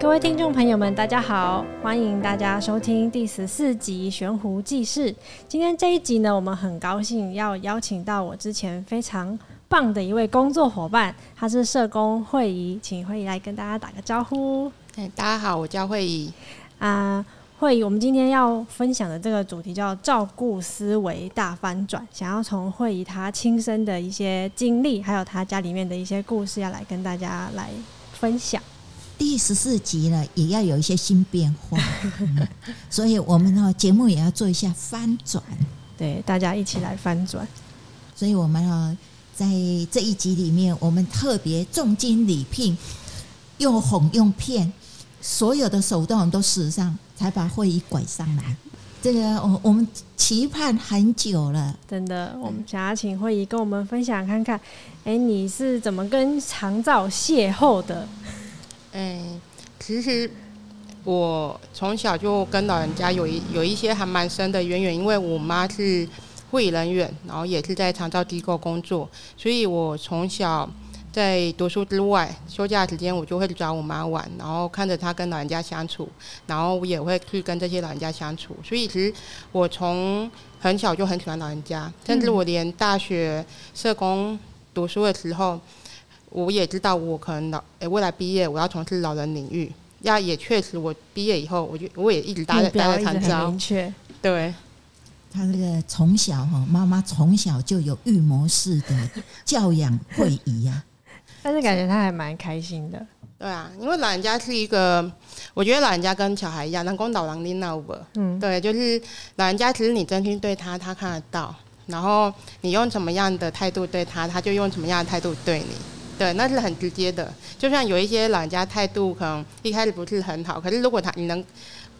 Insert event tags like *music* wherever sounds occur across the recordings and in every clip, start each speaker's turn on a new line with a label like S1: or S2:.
S1: 各位听众朋友们，大家好，欢迎大家收听第十四集《悬壶济世》。今天这一集呢，我们很高兴要邀请到我之前非常棒的一位工作伙伴，他是社工慧仪，请慧仪来跟大家打个招呼。
S2: 哎，大家好，我叫慧仪。
S1: 啊，慧仪，我们今天要分享的这个主题叫“照顾思维大翻转”，想要从慧仪她亲身的一些经历，还有她家里面的一些故事，要来跟大家来分享。
S3: 第十四集了，也要有一些新变化，嗯、所以我们呢节目也要做一下翻转，
S1: 对，大家一起来翻转。
S3: 所以我们呢在这一集里面，我们特别重金礼聘，又哄又骗，所有的手段都使上，才把会议拐上来。这个我我们期盼很久了，
S1: 真的。我们想要请慧仪跟我们分享看看，哎，你是怎么跟长照邂逅的？
S2: 哎，其实我从小就跟老人家有一有一些还蛮深的渊源，因为我妈是护理人员，然后也是在长照机构工作，所以我从小在读书之外，休假时间我就会找我妈玩，然后看着她跟老人家相处，然后我也会去跟这些老人家相处，所以其实我从很小就很喜欢老人家，甚至我连大学社工读书的时候。我也知道，我可能老诶，未来毕业我要从事老人领域。呀，也确实，我毕业以后，我就我也一直待在待在长照。
S1: 明确，
S2: 对。
S3: 他这个从小哈，妈妈从小就有预谋式的教养会仪呀。*laughs*
S1: 但是感觉他还蛮开心的。
S2: 对啊，因为老人家是一个，我觉得老人家跟小孩一样，能够老狼拎那不？嗯，对，就是老人家，其实你真心对他，他看得到。然后你用什么样的态度对他，他就用什么样的态度对你。对，那是很直接的。就像有一些老人家态度可能一开始不是很好，可是如果他你能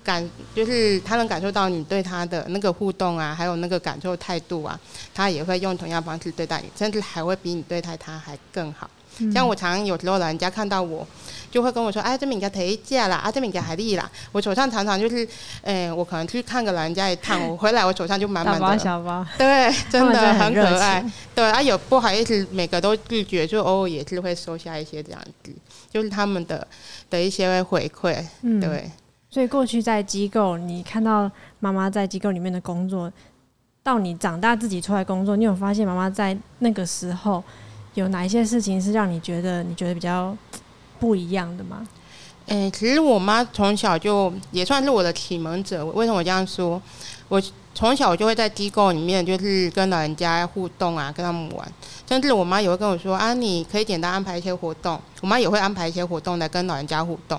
S2: 感，就是他能感受到你对他的那个互动啊，还有那个感受态度啊，他也会用同样方式对待你，甚至还会比你对待他还更好。像我常常有时候老人家看到我，就会跟我说：“哎，这边给提价啦，啊，这边给海丽啦。”我手上常常就是，哎，我可能去看个老人家一趟，我回来我手上就满满的。
S1: 小包。
S2: 对，*laughs* 真的很可爱。对啊，有不好意思，每个都拒绝，就偶尔也是会收下一些这样子，就是他们的的一些回馈。嗯，对。
S1: 所以过去在机构，你看到妈妈在机构里面的工作，到你长大自己出来工作，你有发现妈妈在那个时候？有哪一些事情是让你觉得你觉得比较不一样的
S2: 吗？诶、其实我妈从小就也算是我的启蒙者。为什么我这样说？我从小就会在机构里面，就是跟老人家互动啊，跟他们玩。甚至我妈也会跟我说：“啊，你可以简单安排一些活动。”我妈也会安排一些活动来跟老人家互动。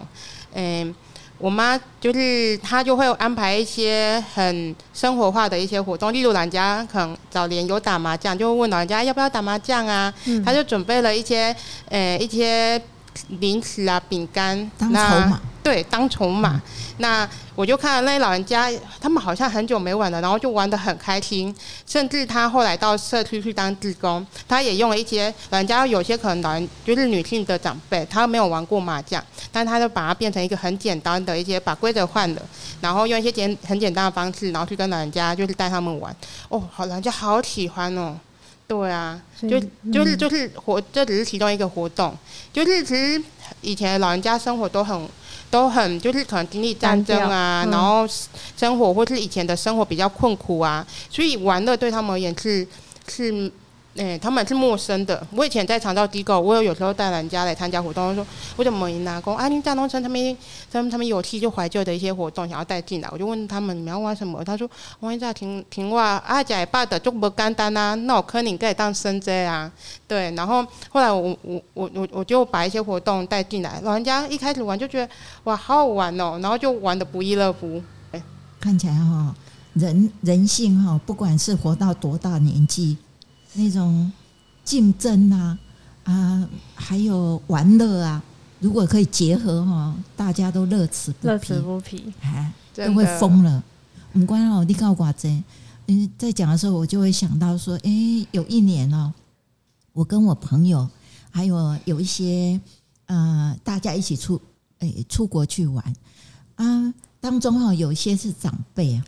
S2: 嗯、欸。我妈就是她就会安排一些很生活化的一些活动，例如老人家可能早年有打麻将，就会问老人家要不要打麻将啊？她、嗯、就准备了一些呃一些零食啊、饼干
S3: 当筹码。
S2: 对，当筹码。嗯、那我就看到那些老人家，他们好像很久没玩了，然后就玩得很开心。甚至他后来到社区去当志工，他也用了一些老人家有些可能老人就是女性的长辈，他没有玩过麻将，但他就把它变成一个很简单的一些把规则换了，然后用一些简很简单的方式，然后去跟老人家就是带他们玩。哦，好，老人家好喜欢哦。对啊，就就是就是活，这只是其中一个活动，就是其实以前老人家生活都很。都很就是可能经历战争啊，嗯、然后生活或是以前的生活比较困苦啊，所以玩乐对他们而言是是。哎、他们是陌生的。我以前在长照机构，我有有时候带人家来参加活动，说我怎么拿工啊？你大农村他们他们他们有戏就怀旧的一些活动，想要带进来，我就问他们你们要玩什么？他说玩一下听听话，阿甲也爸的就不简单啊，那我可你可以当生者啊。对，然后后来我我我我我就把一些活动带进来，老人家一开始玩就觉得哇好好玩哦，然后就玩得不亦乐乎。
S3: 看起来哈、人人性哈、不管是活到多大年纪。那种竞争呐，啊，啊，还有玩乐啊，如果可以结合哈，大家都乐此不疲，
S1: 乐此不疲，
S3: 哎，都会疯了。唔关老，你告寡真，嗯，在讲的时候，我就会想到说，哎，有一年哦，我跟我朋友还有有一些呃，大家一起出，哎，出国去玩啊，当中哈有一些是长辈啊。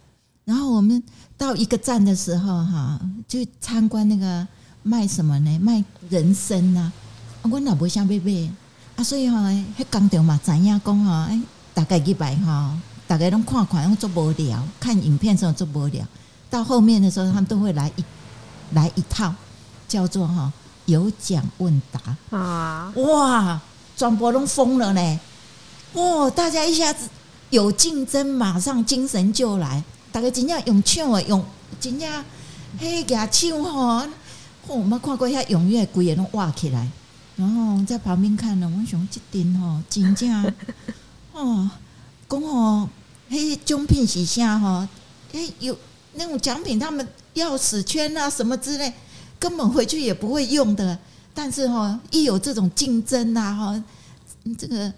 S3: 然后我们到一个站的时候，哈，就参观那个卖什么呢？卖人参呐。我老婆像贝贝，啊，所以吼，迄工厂嘛，知影讲哈，哎，大概几百哈，大概拢看看，拢做无聊，看影片时候做无聊。到后面的时候，他们都会来一来一套，叫做哈有奖问答啊！哇，转播拢疯了呢！哇，大家一下子有竞争，马上精神就来，大家真正用抢啊，用真正嘿个抢吼，吼我们看过遐踊跃，规个拢挖起来。然后在旁边看了，我想这点吼，真正哦，讲吼，嘿，奖品是啥吼？嘿，有那种奖品，他们钥匙圈啊什么之类，根本回去也不会用的。但是哈，一有这种竞争啊哈，这个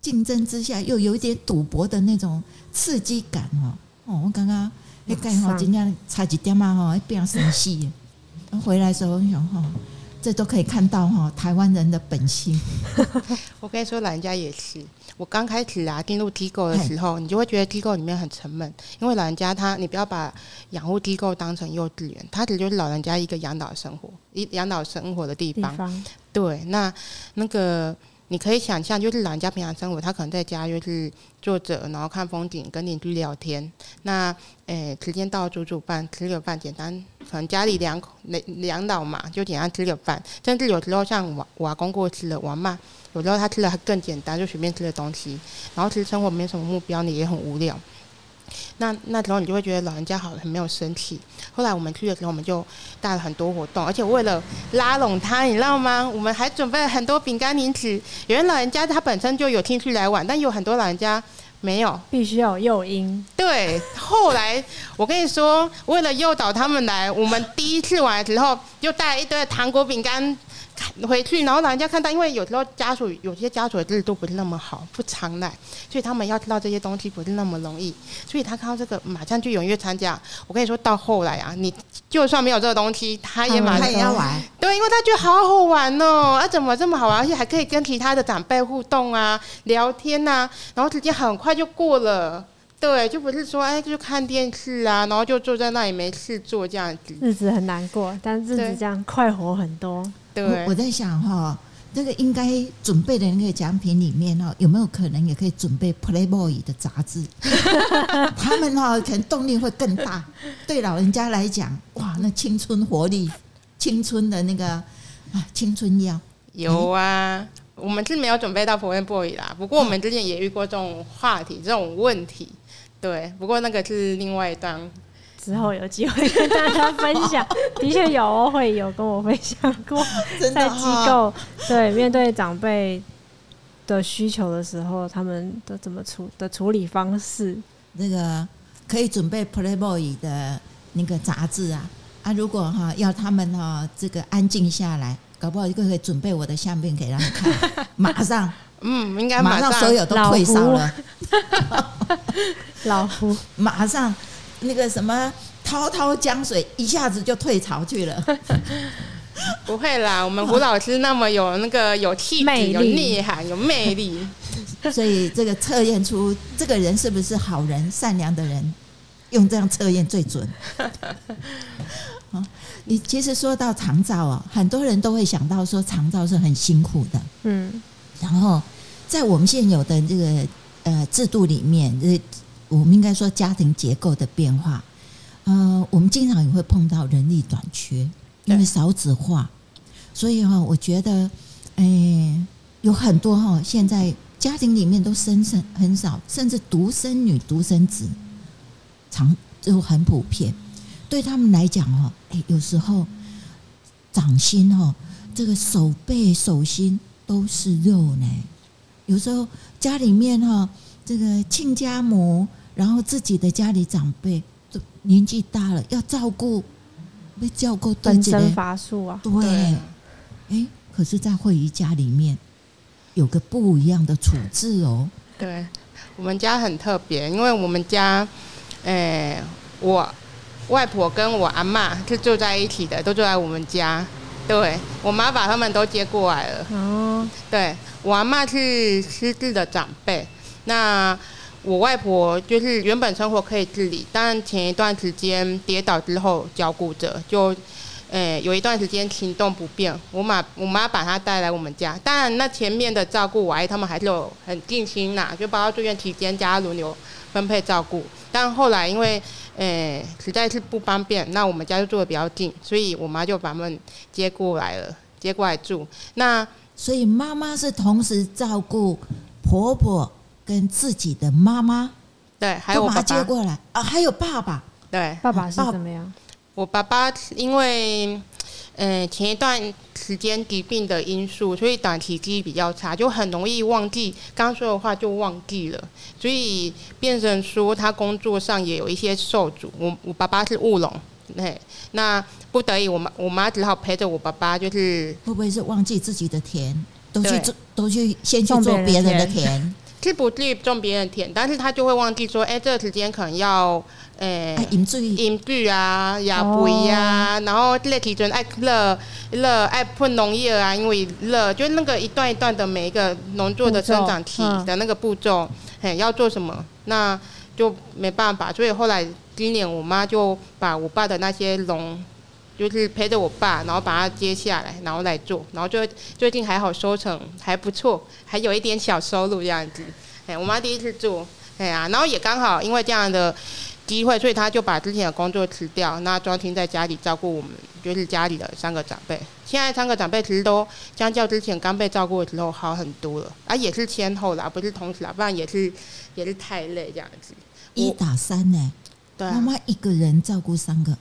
S3: 竞争之下又有一点赌博的那种刺激感哦。哦，我刚刚那盖好，今天差几点嘛哈，变生气。回来的时候我想哈。这都可以看到哈，台湾人的本性。*laughs*
S2: 我跟你说，老人家也是。我刚开始啊进入机构的时候，你就会觉得机构里面很沉闷，因为老人家他，你不要把养护机构当成幼稚园，它只就是老人家一个养老生活、一养老生活的地方。地方对，那那个。你可以想象，就是老人家平常生活，他可能在家就是坐着，然后看风景，跟邻居聊天。那，诶、时间到煮煮饭，吃个饭，简单，可能家里两口两两老嘛，就简单吃个饭。甚至有时候像我我阿公过世了，我妈，有时候他吃的更简单，就随便吃的东西。然后其实生活没什么目标，你也很无聊。那那时候你就会觉得老人家好很没有生气。后来我们去的时候，我们就带了很多活动，而且为了拉拢他，你知道吗？我们还准备了很多饼干零食。有些老人家他本身就有兴趣来玩，但有很多老人家没有，
S1: 必须要有诱因。
S2: 对，后来我跟你说，为了诱导他们来，我们第一次玩的时候就带了一堆糖果饼干。回去，然后老人家看到，因为有时候家属有些家属的日子都不是那么好，不常来，所以他们要知道这些东西不是那么容易，所以他看到这个马上就踊跃参加。我跟你说到后来啊，你就算没有这个东西，他也马上也
S3: 要玩。
S2: 对，因为他觉得好好玩哦，啊怎么这么好玩，而且还可以跟其他的长辈互动啊、聊天呐、啊，然后时间很快就过了。对，就不是说哎，就看电视啊，然后就坐在那里没事做这样子，
S1: 日子很难过，但日子这样快活很多。
S3: 对，我，在想哈，这个应该准备的那个奖品里面哈，有没有可能也可以准备 Playboy 的杂志？*laughs* 他们哈可能动力会更大。对老人家来讲，哇，那青春活力，青春的那个啊，青春药
S2: 有啊。嗯、我们是没有准备到 Playboy 啦，不过我们之前也遇过这种话题，这种问题。对，不过那个是另外一段，
S1: 之后有机会跟大家分享。*laughs* 的确有哦，会有跟我分享过，*laughs* 在机构对面对长辈的需求的时候，他们的怎么处的处理方式。
S3: 那个可以准备 Playboy 的那个杂志啊啊！如果哈要他们哈这个安静下来，搞不好就可以准备我的相片给他们看，*laughs* 马上。
S2: 嗯，应该
S3: 马上所有都退烧了。
S1: 老胡
S3: 马上那个什么滔滔江水一下子就退潮去了。*laughs*
S2: 不会啦，我们胡老师那么有那个有气质、有内涵、有魅力，*laughs*
S3: 所以这个测验出这个人是不是好人、善良的人，用这样测验最准。*laughs* 你其实说到长照啊，很多人都会想到说长照是很辛苦的。嗯。然后，在我们现有的这个呃制度里面，呃，我们应该说家庭结构的变化，呃，我们经常也会碰到人力短缺，因为少子化，所以哈，我觉得，哎，有很多哈，现在家庭里面都生生很少，甚至独生女、独生子，常就很普遍。对他们来讲哈，哎，有时候掌心哈，这个手背手心。都是肉呢，有时候家里面哈，这个亲家母，然后自己的家里长辈都年纪大了，要照顾，被照顾分
S1: 身乏术啊。
S3: 对，哎，可是，在慧仪家里面有个不一样的处置哦。
S2: 对，我们家很特别，因为我们家，哎，我外婆跟我阿嬷是住在一起的，都住在我们家。对，我妈把他们都接过来了。哦，对，我阿嬷是失智的长辈，那我外婆就是原本生活可以自理，但前一段时间跌倒之后脚骨折，就呃，有一段时间行动不便，我妈我妈把她带来我们家。当然，那前面的照顾，我阿姨他们还是有很尽心呐，就包括住院期间，家轮流分配照顾。但后来因为，呃，实在是不方便，那我们家就住的比较近，所以我妈就把他们接过来了，接过来住。那
S3: 所以妈妈是同时照顾婆婆跟自己的妈妈，
S2: 对，还有我爸爸。
S3: 接过来。啊，还有爸爸，
S2: 对，
S1: 爸爸是怎么样？
S2: 我爸爸因为，呃，前一段时间疾病的因素，所以短期记忆比较差，就很容易忘记刚说的话就忘记了，所以变成说他工作上也有一些受阻。我我爸爸是务农，对，那不得已我妈我妈只好陪着我爸爸，就是
S3: 会不会是忘记自己的田，都去做，都去先去做别人的田。
S2: 是不去种别人田，但是他就会忘记说，哎、这个时间可能要，诶、欸，饮水、饮水啊，压肥呀，然后这个时阵爱乐乐爱喷农药啊，因为乐，就那个一段一段的每一个农作的生长期的那个步骤，哎、嗯，要做什么，那就没办法，所以后来今年我妈就把我爸的那些农。就是陪着我爸，然后把它接下来，然后来做，然后就最近还好收成还不错，还有一点小收入这样子。哎，我妈第一次做，哎呀，然后也刚好因为这样的机会，所以她就把之前的工作辞掉，那专心在家里照顾我们，就是家里的三个长辈。现在三个长辈其实都相较之前刚被照顾的时候好很多了，啊，也是先后啦，不是同时啦，不然也是也是太累这样子。
S3: 一打三呢，对，妈妈一个人照顾三个。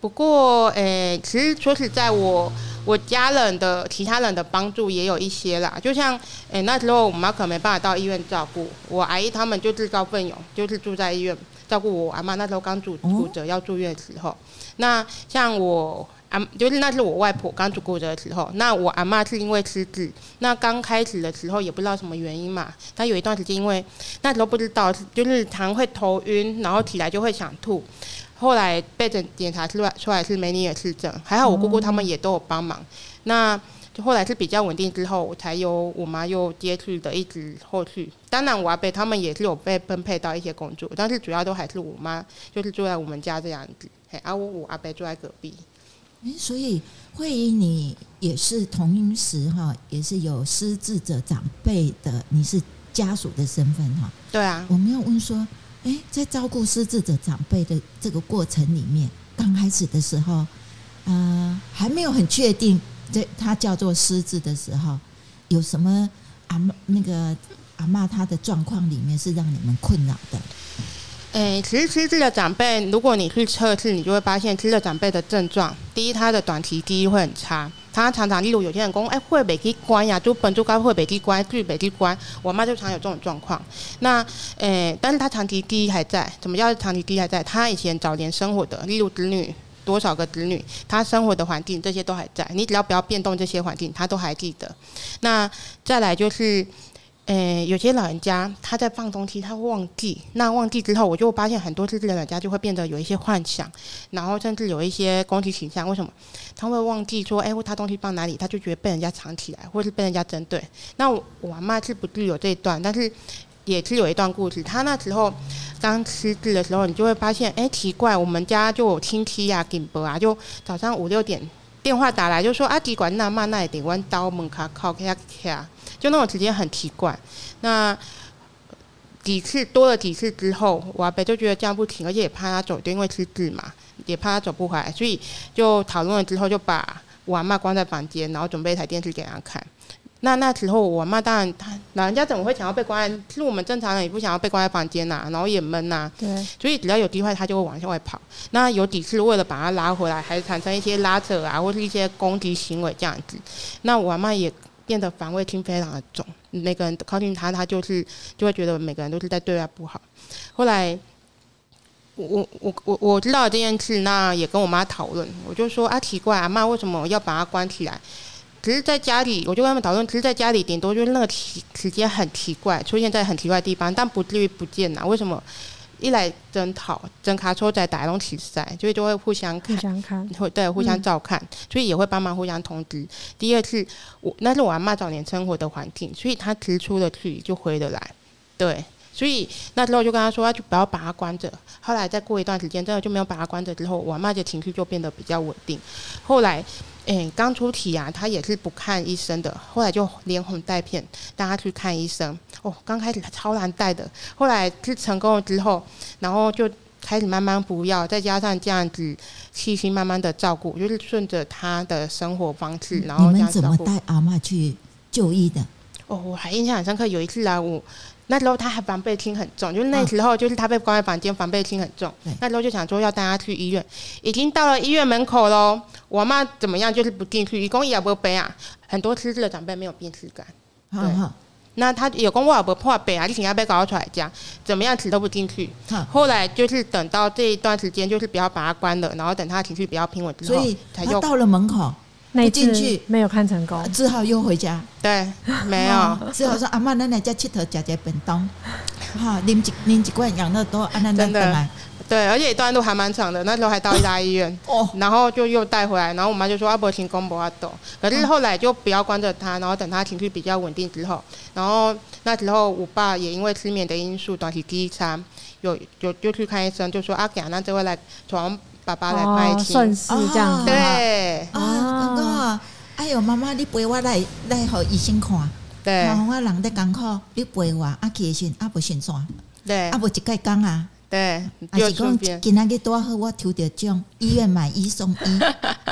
S2: 不过，诶、其实说实在，我我家人的其他人的帮助也有一些啦。就像，诶、那时候我妈可没办法到医院照顾我阿姨，他们就自告奋勇，就是住在医院照顾我阿妈。那时候刚住骨折要住院的时候，那像我阿，就是那是我外婆刚骨折的时候，那我阿妈是因为失智，那刚开始的时候也不知道什么原因嘛，她有一段时间因为那时候不知道，就是常会头晕，然后起来就会想吐。后来被诊检查出来出来是梅尼尔氏症，还好我姑姑他们也都有帮忙。那就后来是比较稳定之后，我才由我妈又接续的一直后续。当然我阿伯他们也是有被分配到一些工作，但是主要都还是我妈，就是住在我们家这样子。嘿，啊我我阿伯住在隔壁。
S3: 诶，所以慧仪你也是同时哈，也是有失智者长辈的，你是家属的身份哈。
S2: 对啊，
S3: 我们要问说。哎，在照顾失智者长辈的这个过程里面，刚开始的时候，呃，还没有很确定这他叫做失智的时候，有什么阿嬷那个阿嬷他的状况里面是让你们困扰的？
S2: 哎，其实失智的长辈，如果你去测试，你就会发现失智的长辈的症状，第一，他的短期记忆会很差。他常常，例如有些人讲，哎，会北去关呀，就本就该会北去关，去北去关。我妈就常有这种状况。那，诶、但是她长期记忆还在。怎么叫长期记忆还在？她以前早年生活的，例如子女多少个子女，她生活的环境这些都还在。你只要不要变动这些环境，她都还记得。那再来就是。诶、有些老人家他在放东西，他会忘记。那忘记之后，我就发现很多失智的老人家就会变得有一些幻想，然后甚至有一些攻击倾向。为什么？他会忘记说，哎、他东西放哪里？他就觉得被人家藏起来，或是被人家针对。那我阿嬷是不具有这一段，但是也是有一段故事。他那时候刚失智的时候，你就会发现，哎、奇怪，我们家就有亲戚啊、警伯啊，就早上五六点电话打来，就说啊，机关那嘛那点弯刀门卡靠卡卡。就那种时间很奇怪，那几次多了几次之后，我阿伯就觉得这样不行，而且也怕他走，丢因为失智嘛，也怕他走不回来，所以就讨论了之后，就把我阿嬷关在房间，然后准备一台电视给他看。那那时候我阿嬷当然，她老人家怎么会想要被关在？其实我们正常人也不想要被关在房间呐、啊，然后也闷呐、啊。对。所以只要有机会，他就会往外跑。那有几次为了把他拉回来，还产生一些拉扯啊，或是一些攻击行为这样子。那我阿嬷也。变得防卫心非常的重，每个人靠近他，他就是就会觉得每个人都是在对他不好。后来，我我我我知道这件事，那也跟我妈讨论，我就说啊，奇怪，阿妈为什么要把他关起来？只是在家里，我就跟他们讨论，只是在家里顶多就是那个时时间很奇怪，出现在很奇怪的地方，但不至于不见呐。为什么？一来争讨，争卡车在打拢起赛，所以就会互相看，互相看，会对互相照看，嗯、所以也会帮忙互相通知。第二次，我那是我阿嬷早年生活的环境，所以她提出的去就回得来，对，所以那时候就跟他说，就不要把他关着。后来再过一段时间，真的就没有把他关着之后，我阿嬷的情绪就变得比较稳定。后来，诶，刚出体啊，他也是不看医生的，后来就连哄带骗带他去看医生。哦，刚开始他超难带的，后来是成功了之后，然后就开始慢慢不要，再加上这样子细心慢慢的照顾，就是顺着他的生活方式，然后这样照顾。
S3: 你们怎么带阿嬷去就医的？
S2: 哦，我还印象很深刻，有一次来我。那时候他还防备心很重，就是那时候就是他被关在房间，防备心很重。那时候就想说要带他去医院，已经到了医院门口喽。我妈怎么样就是不进去，一共也不背啊。很多失智的长辈没有病识感，对。那他有跟我也不破背啊，就想要被搞出来家，怎么样子都不进去。后来就是等到这一段时间，就是不要把他关了，然后等他情绪比较平稳之后，
S3: 所以他到了门口。没进去，
S1: 没有看成功，
S3: 只好又回家。
S2: 对，*laughs* 没有，
S3: 只好说阿妈，奶奶家佚佗，吃吃便当。*laughs* 哈，拎几拎几罐养乐多，安那真的。
S2: 对，而且一段路还蛮长的，那时候还到一大医院。哦。然后就又带回来，然后我妈就说阿伯行公伯阿斗。可是后来就不要关着他，然后等他情绪比较稳定之后，然后那时候我爸也因为失眠的因素，短期第一餐有有就去看医生，就说阿给那这位来从。爸爸来拍亲，
S1: 顺势这样
S2: 对。
S3: 啊，刚刚啊，哎呦，妈妈，你陪我来来和医生看，
S2: 对，
S3: 我人在港口，你陪我，阿其实啊不先算，
S2: 对，
S3: 啊不一盖讲啊，
S2: 对，
S3: 还是讲今仔日多好，我抽到奖，医院买一送一，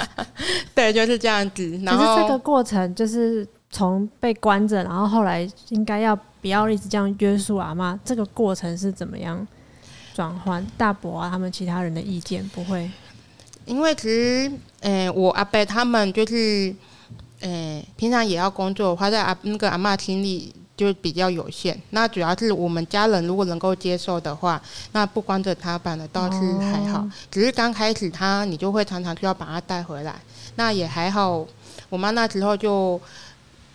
S3: *laughs*
S2: 对，就是这样子。然后
S1: 可是这个过程就是从被关着，然后后来应该要不要一直这样约束阿妈，这个过程是怎么样？转换大伯啊，他们其他人的意见不会，
S2: 因为其实，诶、呃，我阿伯他们就是，诶、呃，平常也要工作，花在阿那个阿嬷心里就比较有限。那主要是我们家人如果能够接受的话，那不光着他办的倒是还好。哦、只是刚开始他你就会常常需要把他带回来，那也还好。我妈那时候就。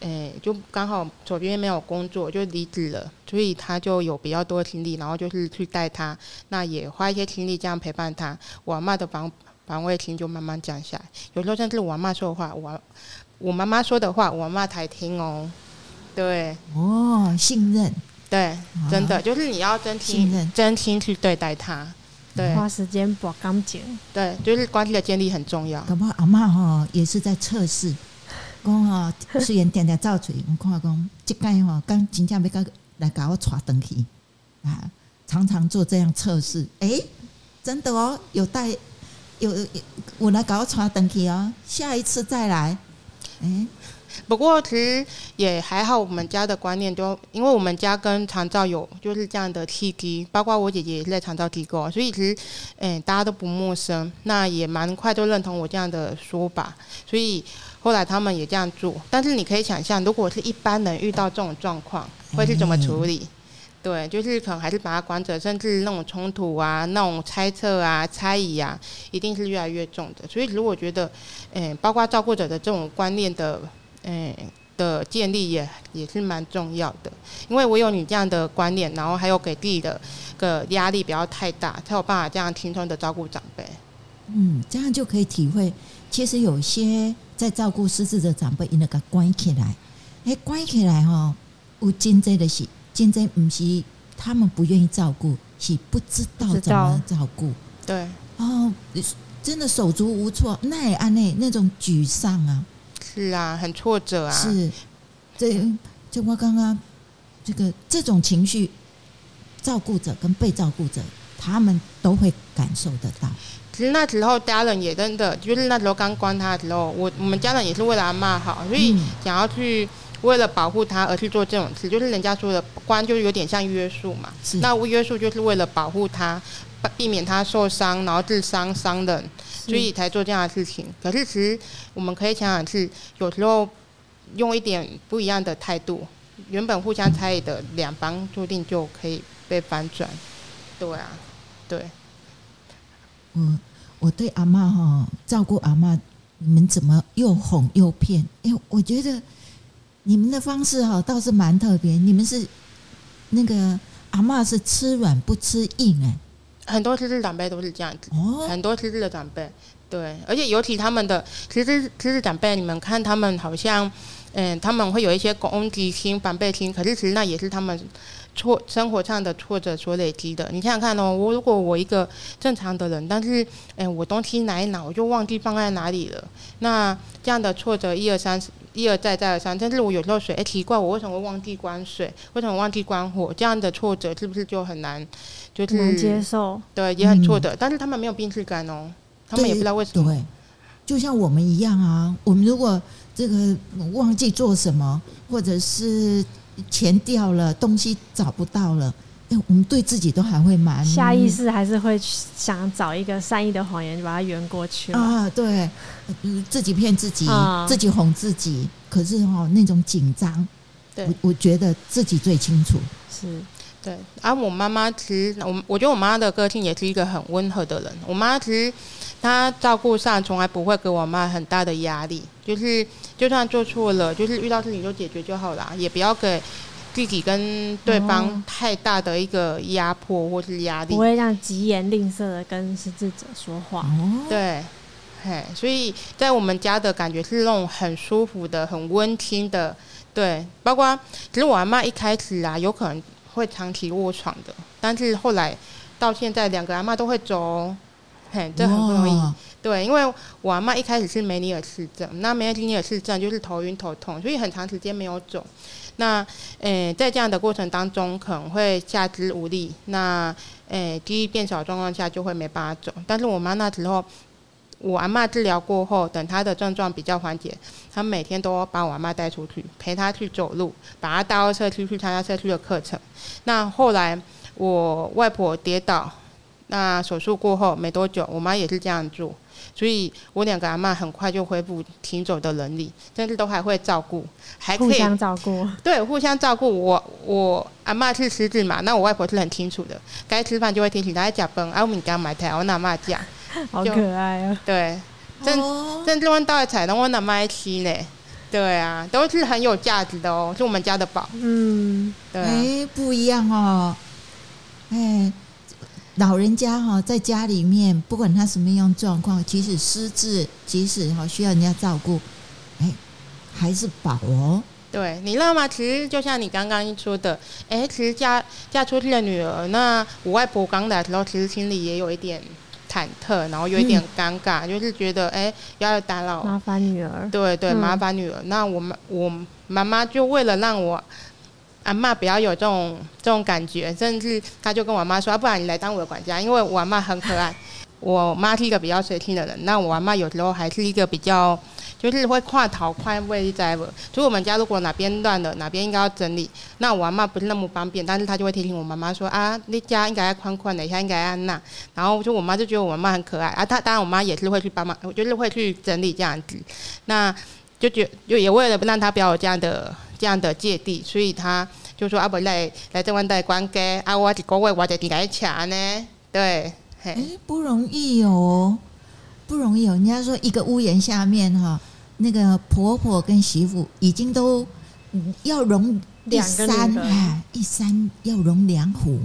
S2: 诶、欸，就刚好左边没有工作，就离职了，所以他就有比较多的精力，然后就是去带他，那也花一些精力这样陪伴他。我阿嬷的防防卫心就慢慢降下来，有时候甚至我阿嬷说的话，我我妈妈说的话，我阿嬷才听哦。对，
S3: 哦，信任，
S2: 对，真的就是你要真心真心去对待他，对，
S1: 花时间把感情，
S2: 对，就是关系的建立很重要。
S3: 搞不好阿嬷哈也是在测试。讲哈，虽然天天造嘴，我看讲这个哈，刚真正要搞来搞我带登去啊，常常做这样测试。哎、欸，真的哦，有带有有我来搞我带登去哦，下一次再来。哎、欸，
S2: 不过其实也还好，我们家的观念就因为我们家跟长照有就是这样的契机，包括我姐姐也是在长照机构，所以其实嗯、大家都不陌生，那也蛮快就认同我这样的说法，所以。后来他们也这样做，但是你可以想象，如果是一般人遇到这种状况，会是怎么处理？对，就是可能还是把他关着，甚至那种冲突啊、那种猜测啊、猜疑啊，一定是越来越重的。所以，如果觉得，嗯，包括照顾者的这种观念的，嗯的建立也也是蛮重要的。因为我有你这样的观念，然后还有给自己的个压力不要太大，才有办法这样轻松的照顾长辈。
S3: 嗯，这样就可以体会，其实有些。在照顾失智的长辈，因那个关起来，哎，关起来哈，有真正的是，真正不是他们不愿意照顾，是不知道怎么照顾。
S2: 对，
S3: 哦，真的手足无措，那也按那那种沮丧啊，
S2: 是啊，很挫折啊。
S3: 是，这就我刚刚这个这种情绪，照顾者跟被照顾者，他们都会感受得到。
S2: 其实那时候家人也真的，就是那时候刚关他的时候，我我们家人也是为了阿嬷好，所以想要去为了保护他而去做这种事，就是人家说的关，就是有点像约束嘛。那约束就是为了保护他，避免他受伤，然后致伤伤人，所以才做这样的事情。可是其实我们可以想想是，有时候用一点不一样的态度，原本互相猜疑的两方，注定就可以被反转。对啊，对。
S3: 我我对阿嬷哈照顾阿嬷，你们怎么又哄又骗？哎，我觉得你们的方式哈倒是蛮特别。你们是那个阿嬷是吃软不吃硬哎，
S2: 很多失智长辈都是这样子。哦，很多失智的长辈，对，而且尤其他们的其实失智长辈，你们看他们好像嗯，他们会有一些攻击心、防备心，可是其实那也是他们挫生活上的挫折所累积的。你想想看哦，我如果我一个正常的人，但是哎，我东西拿一拿，我就忘记放在哪里了。那这样的挫折一二三，一而再再而三。但是我有时候水，哎，奇怪，我为什么会忘记关水？为什么忘记关火？这样的挫折是不是就很难？就是
S1: 难接受？
S2: 对，也很挫折。嗯、但是他们没有病识感哦，他们也不知道为什么。
S3: 对，就像我们一样啊，我们如果这个忘记做什么，或者是。钱掉了，东西找不到了，哎，我们对自己都还会蛮
S1: 下意识，还是会想找一个善意的谎言，就把它圆过去
S3: 啊。对，自己骗自己，啊、自己哄自己。可是哈、哦，那种紧张，对我，我觉得自己最清楚。
S1: 是，
S2: 对。而、啊、我妈妈其实，我我觉得我妈的个性也是一个很温和的人。我妈其实她照顾上从来不会给我妈很大的压力，就是。就算做错了，就是遇到事情就解决就好了，也不要给自己跟对方太大的一个压迫或是压力，
S1: 不会让疾言吝啬的跟失智者说话。
S2: 对，嘿，所以在我们家的感觉是那种很舒服的、很温馨的。对，包括其实我阿妈一开始啊，有可能会长期卧床的，但是后来到现在，两个阿妈都会走，嘿，这很不容易。对，因为我阿妈一开始是梅尼尔氏症，那梅尼尔氏症就是头晕头痛，所以很长时间没有走。那，诶，在这样的过程当中，可能会下肢无力，那，诶，记忆变少状况下就会没办法走。但是我妈那时候，我阿嬷治疗过后，等她的症状比较缓解，她每天都把我阿嬷带出去，陪她去走路，把她带到社区去参加社区的课程。那后来我外婆跌倒，那手术过后没多久，我妈也是这样做。所以我两个阿嬷很快就恢复行走的能力，甚至都还会照顾，还可以
S1: 互相照顾。
S2: 对，互相照顾。我我阿嬷是狮子嘛，那我外婆是很清楚的，该吃饭就会提醒她在讲饭，啊，我们刚买台，我阿妈讲，
S1: 好可爱啊。
S2: 对，真真正问到的菜，我阿妈吃呢。对啊，都是很有价值的哦，是我们家的宝。
S1: 嗯，
S2: 对、啊。
S3: 哎，不一样哦，哎。老人家哈，在家里面，不管他什么样状况，即使失智，即使哈需要人家照顾，哎，还是宝哦。
S2: 对，你知道吗？其实就像你刚刚说的，哎，其实嫁嫁出去的女儿，那我外婆刚来的时候，其实心里也有一点忐忑，然后有一点尴尬，嗯、就是觉得哎，要打扰
S1: 麻烦女儿。
S2: 对对，麻烦女儿。嗯、那我妈我妈妈就为了让我。阿嬷不要有这种这种感觉，甚至他就跟我妈说：“，不然你来当我的管家，因为我阿嬷很可爱。我妈是一个比较随性的人，那我阿嬷有时候还是一个比较，就是会跨头跨位在不。所以我们家如果哪边乱了，哪边应该要整理，那我阿嬷不是那么方便，但是她就会提醒我妈妈说：啊，那家应该要宽宽的，一下应该要那。然后就我妈就觉得我妈很可爱啊。她当然我妈也是会去帮忙，就是会去整理这样子。那就觉就也为了不让她不要有这样的。”这样的芥蒂，所以他就说：“阿伯来来这湾带关给，啊，我一个月我得你来抢呢。”对，哎，
S3: 不容易哦，不容易哦。人家说一个屋檐下面哈，那个婆婆跟媳妇已经都要容一山，哎，一山要容两虎，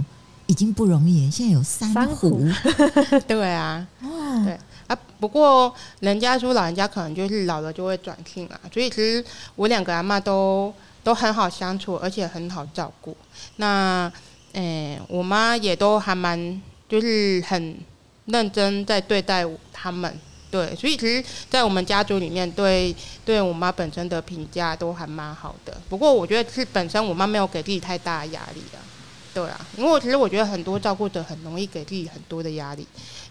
S3: 已经不容易。现在有三虎，
S2: 三虎 *laughs* 对啊，哦，对。啊，不过人家说老人家可能就是老了就会转性啊，所以其实我两个阿嬷都都很好相处，而且很好照顾。那，诶、我妈也都还蛮就是很认真在对待他们，对，所以其实，在我们家族里面，对对我妈本身的评价都还蛮好的。不过我觉得是本身我妈没有给自己太大压力啊，对啊，因为其实我觉得很多照顾者很容易给自己很多的压力。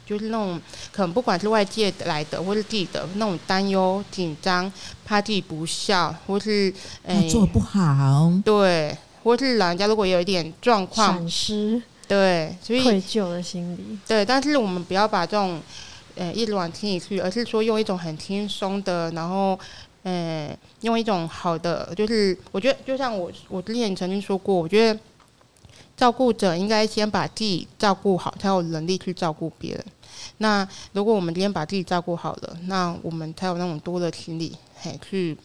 S2: 就是那种可能不管是外界来的，或是自己的那种担忧、紧张，怕自己不孝，或是诶、欸、
S3: 做不好，
S2: 对，或是老人家如果有一点状况，
S1: 闪失，
S2: 对，所以
S1: 愧疚的心理，
S2: 对。但是我们不要把这种呃、欸、一直往心里去，而是说用一种很轻松的，然后嗯、欸，用一种好的，就是我觉得就像我我之前曾经说过，我觉得照顾者应该先把自己照顾好，才有能力去照顾别人。那如果我们今天把自己照顾好了，那我们才有那种多的精力，嘿，去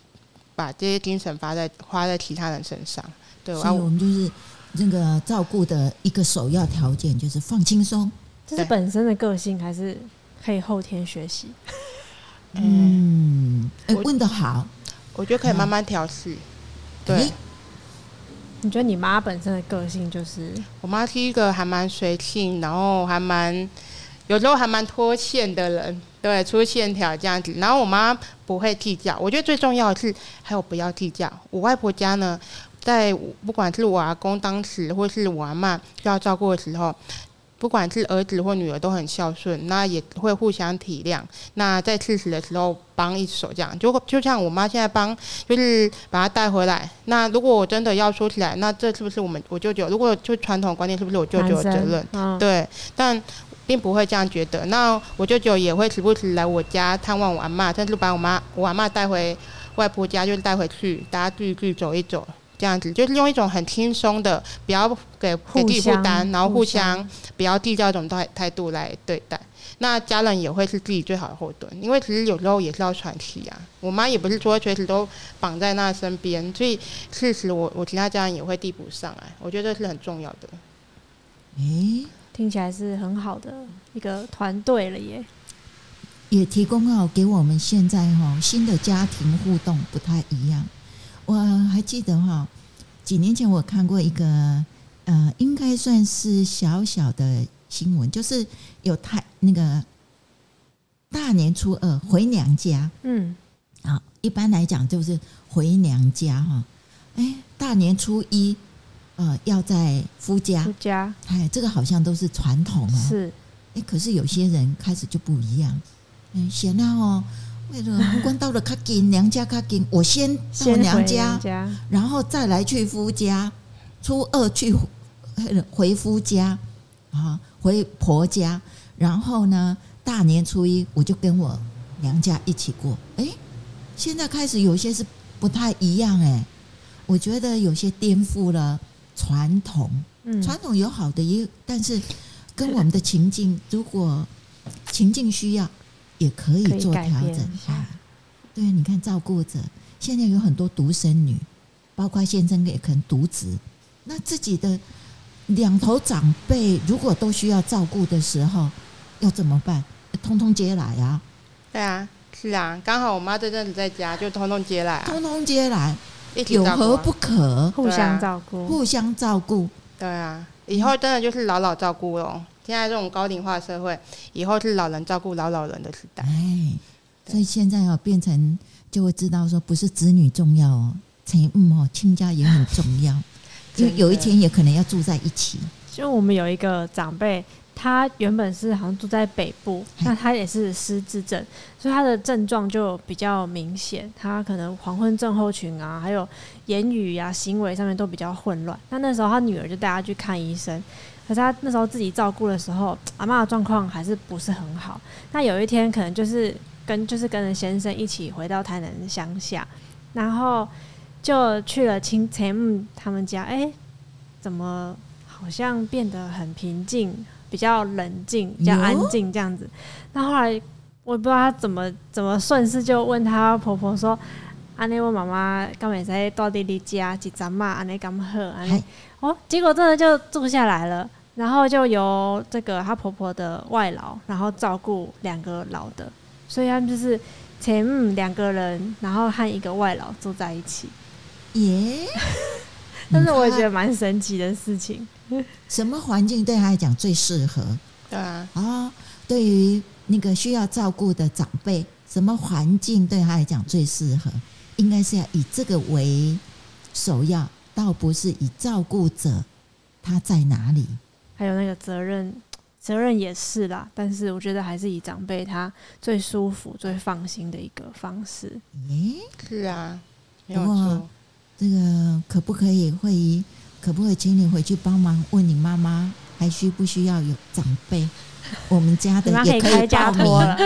S2: 把这些精神发在花在其他人身上。对，
S3: 所以我们就是那个照顾的一个首要条件就是放轻松。
S1: 这是本身的个性还是可以后天学习？
S3: 嗯，哎，问的好，
S2: 我觉得可以慢慢调试。
S3: 对，
S1: 你觉得你妈本身的个性就是？
S2: 我妈是一个还蛮随性，然后还蛮有时候还蛮脱线的人，对，出线条这样子。然后我妈不会计较，我觉得最重要的是还有不要计较。我外婆家呢，在不管是我阿公当时，或是我阿嬷要照顾的时候。不管是儿子或女儿都很孝顺，那也会互相体谅。那在吃食的时候帮一手，这样就就像我妈现在帮，就是把她带回来。那如果我真的要说起来，那这是不是我们我舅舅？如果就传统观念，是不是我舅舅的责任？嗯、对，但并不会这样觉得。那我舅舅也会时不时来我家探望我阿妈，甚至把我妈我阿妈带回外婆家，就是带回去，大家聚一聚，走一走。这样子就是用一种很轻松的，不要给给自己负担，然后互相不要计较这种态态度来对待。那家人也会是自己最好的后盾，因为其实有时候也是要喘气啊。我妈也不是说随时都绑在那身边，所以事实我我其他家人也会递补上来。我觉得这是很重要的。
S1: 诶，听起来是很好的一个团队了耶，
S3: 也提供了给我们现在哈新的家庭互动不太一样。我还记得哈，几年前我看过一个，呃，应该算是小小的新闻，就是有太那个大年初二回娘家，嗯，啊，一般来讲就是回娘家哈，哎，大年初一，呃，要在夫家，
S1: 夫家，
S3: 哎，这个好像都是传统啊，
S1: 是，
S3: 哎，可是有些人开始就不一样，嗯，闲了哦。为了 *laughs* 关到了卡紧娘家卡紧，我先到娘家，家，然后再来去夫家，初二去 *laughs* 回夫家，啊，回婆家，然后呢，大年初一我就跟我娘家一起过。哎，现在开始有些是不太一样哎，我觉得有些颠覆了传统，嗯，传统有好的一，但是跟我们的情境，如果情境需要。也可以做调整啊！对，你看照顾者，现在有很多独生女，包括先生也可能独子，那自己的两头长辈如果都需要照顾的时候，要怎么办？通通接来啊！
S2: 对啊，是啊，刚好我妈这阵子在家，就通通接来啊，
S3: 通通接来，有何不可？
S1: 互相照顾，
S3: 互相照顾。
S2: 对啊，以后真的就是老老照顾喽。现在这种高龄化社会，以后是老人照顾老老人的时代。
S3: 哎，所以现在哦变成就会知道说，不是子女重要哦，亲嗯哦，亲家也很重要，*laughs* 就有一天也可能要住在一起。
S1: 就我们有一个长辈，他原本是好像住在北部，那他也是失智症，所以他的症状就比较明显，他可能黄昏症候群啊，还有言语呀、啊、行为上面都比较混乱。那那时候他女儿就带他去看医生。可是他那时候自己照顾的时候，阿妈的状况还是不是很好。那有一天可能就是跟就是跟着先生一起回到台南乡下，然后就去了亲前母他们家。哎、欸，怎么好像变得很平静，比较冷静，比较安静这样子？那后来我也不知道他怎么怎么顺势就问他婆婆说：“安尼我妈妈刚才在到底你家几张嘛？安尼刚好？安尼哦，结果真的就住下来了。”然后就由这个她婆婆的外劳，然后照顾两个老的，所以他们就是前母两个人，然后和一个外劳住在一起。耶！*laughs* 但是我也觉得蛮神奇的事情。*laughs*
S3: 什么环境对他来讲最适合？
S2: 对啊。
S3: 啊，对于那个需要照顾的长辈，什么环境对他来讲最适合？应该是要以这个为首要，倒不是以照顾者他在哪里。
S1: 还有那个责任，责任也是啦，但是我觉得还是以长辈他最舒服、最放心的一个方式。
S3: 诶，
S2: 是啊，没有错。
S3: 这个可不可以会议？可不可以请你回去帮忙问你妈妈，还需不需要有长辈？我们家的也可以报名，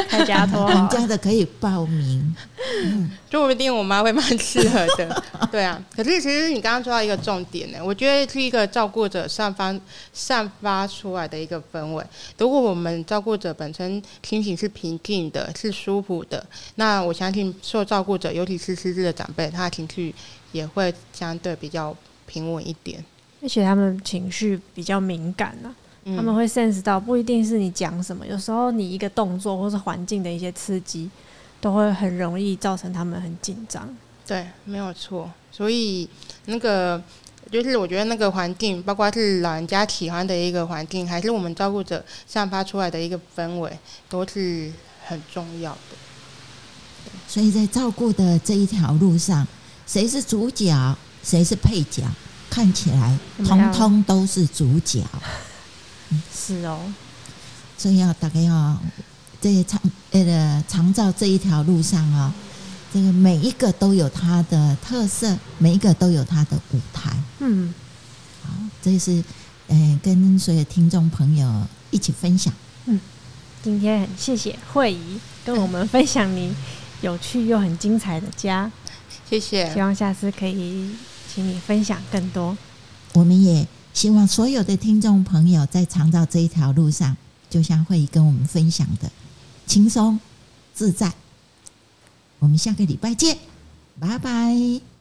S1: 开家托，*laughs*
S3: 我们家的可以报名。
S2: 嗯，说不定我妈会蛮适合的。*laughs* 对啊，可是其实你刚刚说到一个重点呢，我觉得是一个照顾者散发散发出来的一个氛围。如果我们照顾者本身心情是平静的，是舒服的，那我相信受照顾者，尤其是失智的长辈，他的情绪也会相对比较平稳一点。
S1: 而且他们情绪比较敏感啊。他们会 sense 到，不一定是你讲什么，有时候你一个动作或是环境的一些刺激，都会很容易造成他们很紧张。
S2: 对，没有错。所以那个就是我觉得那个环境，包括是老人家喜欢的一个环境，还是我们照顾者散发出来的一个氛围，都是很重要的。
S3: 所以在照顾的这一条路上，谁是主角，谁是配角，看起来通通都是主角。*laughs*
S1: 是哦，
S3: 所以要大概要在长呃长照这一条路上啊、哦。这个每一个都有它的特色，每一个都有它的舞台。
S1: 嗯，
S3: 好，这是呃跟所有听众朋友一起分享。
S1: 嗯，今天很谢谢慧仪跟我们分享你有趣又很精彩的家。
S2: 谢谢，
S1: 希望下次可以请你分享更多。
S3: 我们也希望所有的听众朋友在长照这一条路上，就像慧仪跟我们分享的，轻松自在。我们下个礼拜见，拜拜。